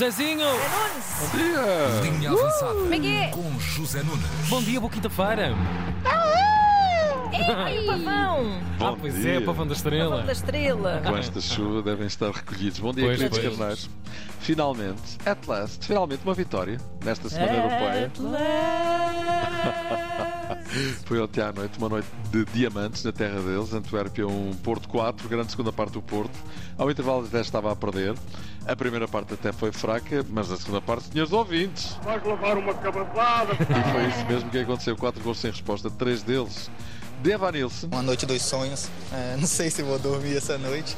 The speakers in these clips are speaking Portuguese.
Zezinho! Bom dia! Linha avançada com José Nunes. Bom dia, boa quinta-feira! Ei, pavão! Bom ah, pois dia. é, pavão da estrela. Pavão da estrela. Com esta chuva devem estar recolhidos. Bom dia, Pois, queridos pois. carneiros. Finalmente, at last, finalmente uma vitória nesta semana europeia. Foi ontem à noite, uma noite de diamantes na terra deles. Antuérpia 1, Porto 4, grande segunda parte do Porto. Ao intervalo até estava a perder. A primeira parte até foi fraca, mas a segunda parte, senhores ouvintes. Vais levar uma cabeçada. E foi isso mesmo que aconteceu. Quatro gols sem resposta, três deles. De Evan Nilsson. Uma noite dos sonhos. É, não sei se vou dormir essa noite,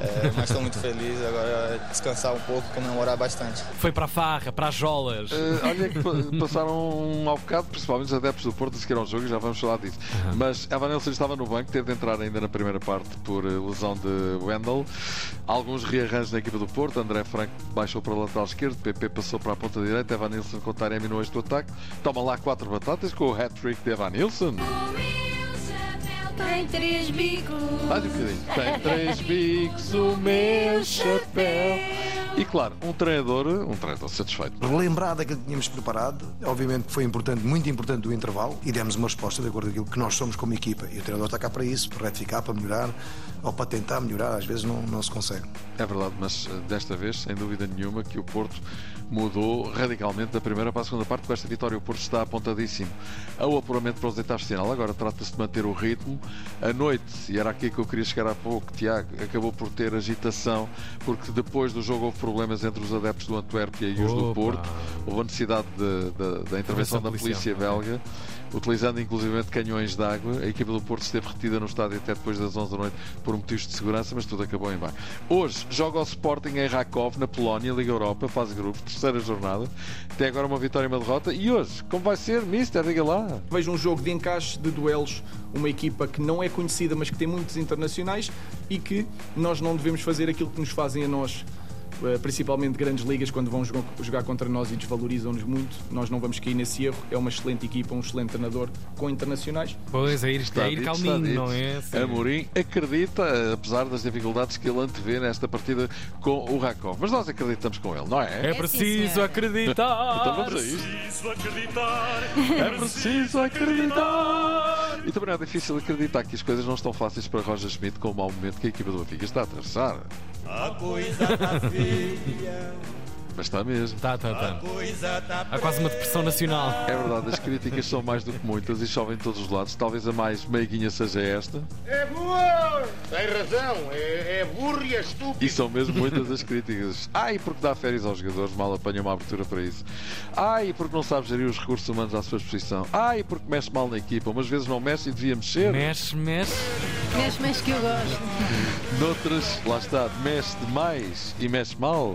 é, mas estou muito feliz. Agora descansar um pouco, comemorar bastante. Foi para a farra, para as jolas. Eh, olha que pa- passaram um ao bocado, principalmente os adeptos do Porto, a seguir ao jogo, e já vamos falar disso. Mas Evan Nilsson estava no banco, teve de entrar ainda na primeira parte por eh, lesão de Wendel. Alguns rearranjos na equipa do Porto. André Franco baixou para o lateral esquerdo, PP passou para a ponta direita, Evan Nilsson com Taremi no eixo do ataque. Toma lá quatro batatas com o hat-trick de Evan Nilsson. Tem três bicos. Mais um bocadinho. Tem três bicos, o meu chapéu. E claro, um treinador, um treinador satisfeito. relembrar daquilo que tínhamos preparado. Obviamente foi importante, muito importante do intervalo e demos uma resposta de acordo com aquilo que nós somos como equipa. E o treinador está cá para isso, para retificar, para melhorar ou para tentar melhorar. Às vezes não, não se consegue. É verdade, mas eh, desta vez, sem dúvida nenhuma, que o Porto mudou radicalmente da primeira para a segunda parte. Com esta vitória, o Porto está apontadíssimo ao apuramento para os oitavos de final. Agora trata-se de manter o ritmo. A noite, e era aqui que eu queria chegar há pouco, Tiago, acabou por ter agitação, porque depois do jogo problemas entre os adeptos do Antuérpia e os do. Porto. Houve a necessidade de- de- da intervenção da polícia belga, utilizando inclusivamente canhões de água. A equipa do Porto esteve retida no estádio até depois das 11 da noite por motivos de segurança, mas tudo acabou em bem. Hoje joga o Sporting em Rakov, na Polónia, Liga Europa, fase grupo, terceira jornada. Até agora uma vitória e uma derrota. E hoje, como vai ser, Mister? Diga lá. Vejo um jogo de encaixe, de duelos, uma equipa que não é conhecida, mas que tem muitos internacionais e que nós não devemos fazer aquilo que nos fazem a nós, principalmente grandes ligas, quando vão jogar, contra nós e desvalorizam-nos muito. Nós não vamos cair nesse erro. É uma excelente equipa, um excelente treinador com internacionais. Pois, é ir, é ir dito, calminho, está não é? Sim. Amorim acredita, eh, apesar das dificuldades que ele antevê nesta partida com o Rakov. Mas nós acreditamos com ele, não é? É sim, preciso acreditar. Então vamos a isto. Preciso acreditar. É preciso acreditar! E também não é difícil acreditar que as coisas não estão fáceis para Roger Schmidt com o mau momento que a equipa do Benfica está a atravessar. A coisa tá feia. Mas está mesmo. Tá, tá, A tá. coisa tá Há quase uma depressão nacional. É verdade, as críticas são mais do que muitas e chovem de todos os lados. Talvez a mais meiguinha seja esta. É boa! Tem razão. É, é burro e é estúpido. E são mesmo muitas as críticas. Ai, porque dá férias aos jogadores, mal apanha uma abertura para isso. Ai, porque não sabe gerir os recursos humanos à sua disposição. Ai, porque mexe mal na equipa. Umas vezes não mexe e devia mexer. Mexe, mexe. Mexe, mexe que eu gosto. Noutras, lá está, mexe demais e mexe mal.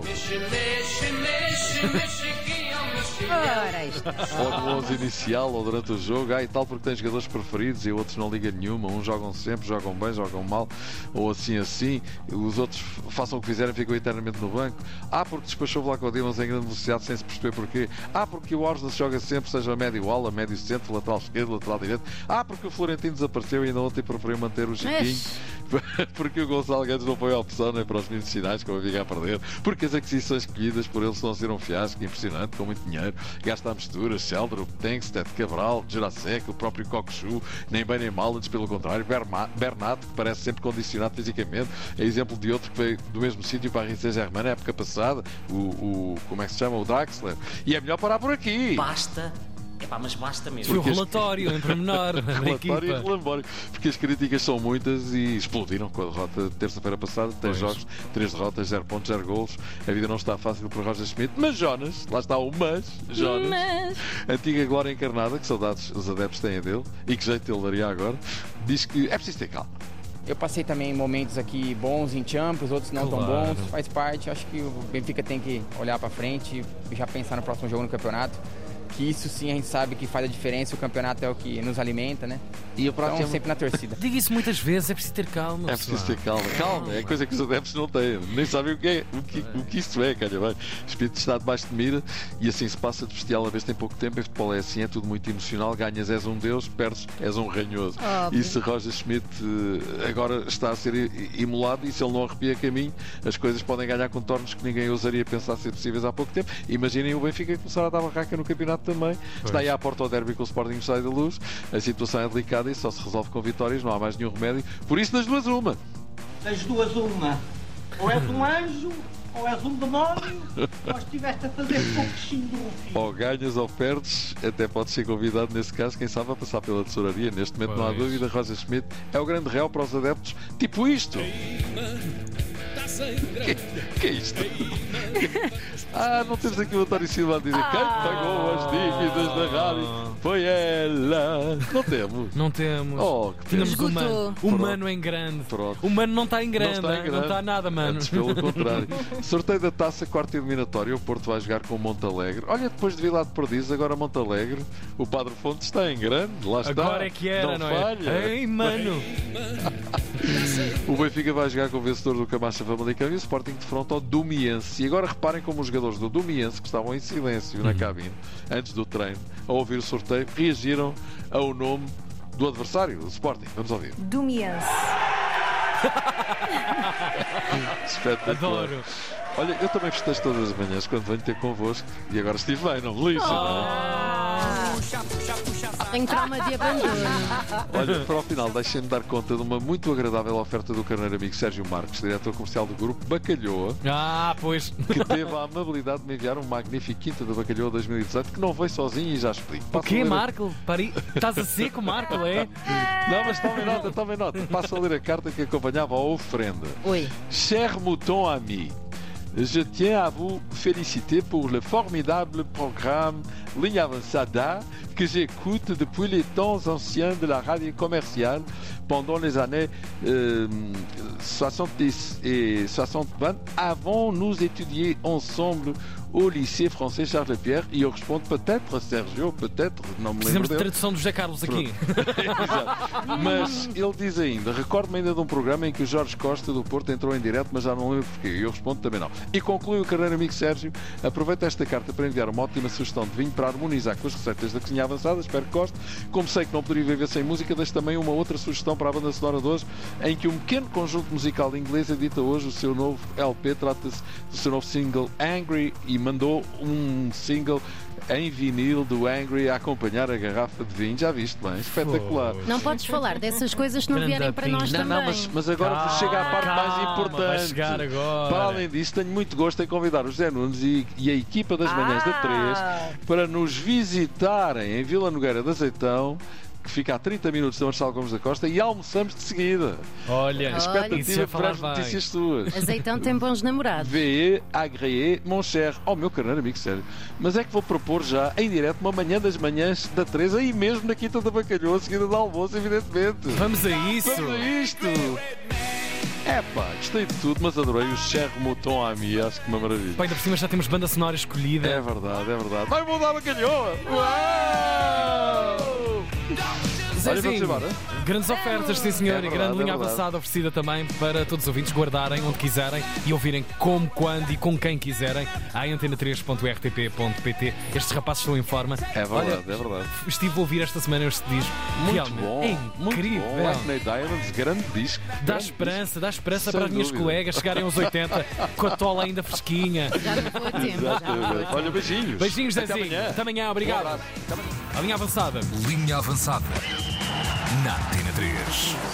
Ora, isto. Ou no 11 inicial ou durante o jogo, ah, e tal porque tem jogadores preferidos e outros não liga nenhuma, uns jogam sempre, jogam bem, jogam mal, ou assim assim, os outros façam o que fizerem, ficam eternamente no banco. Ah, porque despachou Vlaco Dimos em grande velocidade sem se perceber porquê. Ah, porque o Orsnes joga sempre, seja médio ala, médio centro, lateral esquerdo, lateral direito. Ah, porque o Florentino desapareceu e ainda ontem preferiu manter o Chiquinho. Mas- Porque o Gonçalo Guedes não foi a opção nem para os minutos finais, como fica a perder. Porque as aquisições escolhidas por ele estão a ser um fiasco impressionante, com muito dinheiro. Gasta a mistura, Sheldrop, Tankstead, Cabral, Jurasek, o próprio Cockchu, nem bem nem mal, antes pelo contrário. Bernat, que parece sempre condicionado fisicamente, é exemplo de outro que veio do mesmo sítio para a Paris Saint-Germain na época passada, o, o. como é que se chama? O Draxler. E é melhor parar por aqui. Basta. Epá, mas basta mesmo. Foi as- relatório em pormenor Relatório e equipa. relembório. Porque as críticas são muitas e explodiram com a derrota de terça-feira passada. Três jogos, três derrotas, zero pontos, zero golos. A vida não está fácil para Roger Schmidt. Mas Jonas, lá está o mas, Jonas, Mas. antiga glória encarnada, que saudades os adeptos têm dele e que jeito ele daria agora, diz que é preciso ter calma. Eu passei também momentos aqui bons em Champions, outros não tão Claro. bons, faz parte. Acho que o Benfica tem que olhar pra frente e já pensar no próximo jogo no campeonato. Que isso sim a gente sabe que faz a diferença, o campeonato é o que nos alimenta, né? E a próxima. Então, sempre na torcida. Diga isso muitas vezes, é preciso ter calma. É preciso pessoal. ter calma. Calma, é coisa que os adeptos não têm. Nem sabem o que é, o que, o que isso é, bem. O espírito está debaixo de mira e assim se passa de bestial a vez tem pouco tempo. Em futebol é assim, é tudo muito emocional. Ganhas, és um deus, perdes, és um ranhoso. Óbvio. E se Roger Schmidt eh, agora está a ser imolado e se ele não arrepia caminho, as coisas podem ganhar contornos que ninguém ousaria pensar ser possíveis há pouco tempo. Imaginem o Benfica começar a dar barraca no campeonato também. Está aí à porta ao derby com o Sporting sai da luz. A situação é delicada e só se resolve com vitórias, não há mais nenhum remédio. Por isso, das duas, uma. Das duas, uma. Ou és um anjo, ou és um demónio, ou estiveste a fazer pouquinho do. Ou ganhas ou perdes, até pode ser convidado nesse caso, quem sabe a passar pela tesouraria. Neste momento não há Pois. dúvida, Roger Schmidt é o grande real para os adeptos. Tipo isto! Que, que é isto? ah, não temos aqui o António Silva a dizer quem pagou as dívidas da rádio foi ela. Não temos. Não temos. Oh, que Tínhamos pena. o mano. Esgotou. O mano em grande. Pronto. O mano não está em grande. Não está em grande. Não está nada, mano. Antes, pelo contrário. Sorteio da taça, quarta eliminatória. O Porto vai jogar com o Montalegre. Olha, depois de Vila de Perdiz, agora Montalegre. O Padre Fonte está em grande. Lá está. Agora é que era, não, não, falha. é? Ei, mano. O Benfica vai jogar com o vencedor do Camacha Famalicão e o Sporting de fronte ao Domiense. E agora reparem como os jogadores do Domiense, que estavam em silêncio na cabine antes do treino, a ouvir o sorteio, reagiram ao nome do adversário, o Sporting. Vamos ouvir. Domiense. Espetacular. Adoro. Olha, eu também festejo todas as manhãs quando venho ter convosco e agora estive bem, não me lixo, não é? Tenho trauma de abandono. Olha, para o final, deixem-me dar conta de uma muito agradável oferta do carneiro amigo Sérgio Marques, diretor comercial do grupo Bacalhoa, Ah, pois. que teve a amabilidade de me enviar um magnífico Quinta do Bacalhoa 2018 que não veio sozinho e já explico. O a quê, ler a- Marco? Pari... Estás a seco, Marco, é? Não, mas tomem nota, tomem nota. Passo a ler a carta que acompanhava a oferenda. Oi. Cher mouton ami, je tiens à vous féliciter pour le formidable programme Ligne que j'écoute depuis les temps anciens de la radio commerciale pendant les années euh, 70 et 60 avant nous étudier ensemble au lycée français Charles Pierre e eu respondo peut-être Sergio, peut-être, não me lembro Precisamos de tradução do José Carlos aqui. Mas ele diz ainda: recordo-me ainda de um programa em que o Jorge Costa do Porto entrou em direto, mas já não lembro porquê. E eu respondo também não. E conclui o carreiro amigo Sérgio: aproveita esta carta para enviar uma ótima sugestão de vinho para harmonizar com as receitas da cozinha avançada. Espero que goste. Como sei que não poderia viver sem música, deixo também uma outra sugestão para a banda sonora de hoje, em que um pequeno conjunto musical inglês edita hoje o seu novo LP. Trata-se do seu novo single Angry e mandou um single. Em vinil do Angry a acompanhar a garrafa de vinho, já viste bem? Espetacular. Não podes falar dessas coisas que não Grande vierem para nós. Não, também. não, mas, mas agora vos chega à parte mais Calma, importante. vai chegar agora. Para além disso, tenho muito gosto em convidar o José Nunes e, e a equipa das manhãs da 3 para nos visitarem em Vila Nogueira de Azeitão, que fica a 30 minutos de Marcelo Gomes da Costa, e almoçamos de seguida. Olha, isso Expectativa para as bem. notícias suas. Azeitão tem bons namorados. VE, agréé, mon cher. Oh, meu carneiro amigo, sério. Mas é que vou propor já, em direto, uma manhã das manhãs da 3, aí mesmo na Quinta da Bacalhau, seguida do almoço, evidentemente. Vamos a isso. Vamos a isto! É pá, gostei de tudo, mas adorei o Cher Mouton à acho que uma maravilha. Pá, ainda por cima já temos banda sonora escolhida. É verdade, é verdade. Vai mudar a calhoa! Uau! Olha, vamos Zezinho, embora. Grandes ofertas, sim senhor, É e verdade, grande é linha avançada oferecida também para todos os ouvintes guardarem onde quiserem e ouvirem como, quando e com quem quiserem a antena3.rtp.pt. Estes rapazes estão em forma. É verdade, Olha, é verdade. estive a ouvir esta semana este disco. Muito Realmente bom, é muito incrível. bom. Whitney Diamonds, grande disco. Dá grande esperança, dá esperança Sem para as minhas dúvida. colegas chegarem aos 80 com a tola ainda fresquinha. Já não vou a tempo. Já. Olha, beijinhos. Beijinhos, Até Zezinho. amanhã. Até amanhã, obrigado. A linha avançada. Linha avançada. Na Antena 3.